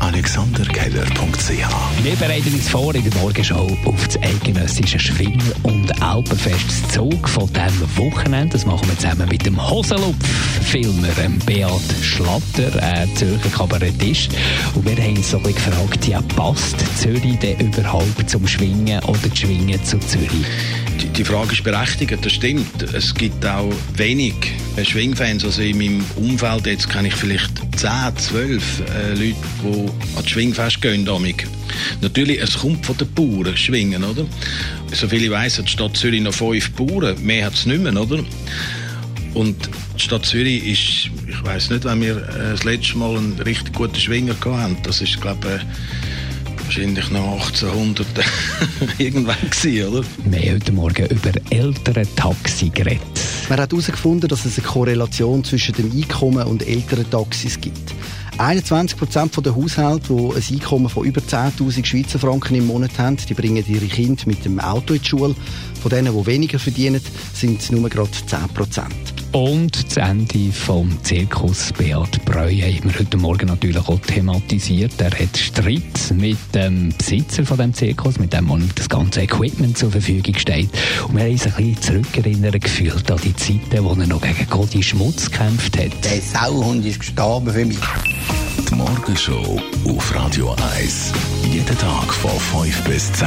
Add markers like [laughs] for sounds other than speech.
AlexanderKeller.ch Wir bereiten uns vor in der Morgenshow auf das eidgenössische Schwimmer- und Alpenfestzug von diesem Wochenende. Das machen wir zusammen mit dem Hosenlupf-Filmer Beat Schlatter, ein Zürcher Kabarettist. Und wir haben uns so gefragt, ja, passt Zürich denn überhaupt zum Schwingen oder das Schwingen zu Zürich? Die, die Frage ist berechtigt, das stimmt. Es gibt auch wenig Schwingfans. Also in meinem Umfeld jetzt kenne ich vielleicht 10, 12 äh, Leute, die an die Schwingfest gehen. Damit. Natürlich, es kommt von den Bauern, Schwingen, oder? Soviel ich weiss, hat die Stadt Zürich noch fünf Bauern. Mehr hat es nicht mehr, oder? Und die Stadt Zürich ist, ich weiss nicht, wenn wir äh, das letzte Mal einen richtig guten Schwinger hatten. Das ist, glaube ich, wahrscheinlich noch 1800 [laughs] irgendwann gewesen, oder? Wir haben heute Morgen über ältere Taxi geredet. Man hat herausgefunden, dass es eine Korrelation zwischen dem Einkommen und älteren Taxis gibt. 21 Prozent der Haushalte, die ein Einkommen von über 10.000 Schweizer Franken im Monat haben, die bringen ihre Kinder mit dem Auto in die Schule. Von denen, die weniger verdienen, sind es nur gerade 10 Prozent. Und das Ende vom Zirkus Beat Breu haben wir heute Morgen natürlich auch thematisiert. Er hat Streit mit dem Besitzer von dem Zirkus, mit dem man das ganze Equipment zur Verfügung steht. Und wir haben uns ein bisschen zurückerinnern gefühlt an die Zeiten, wo er noch gegen Gotti Schmutz gekämpft hat. Der Sauhund ist gestorben für mich. Die Morgenshow auf Radio 1. Jeden Tag von 5 bis 10.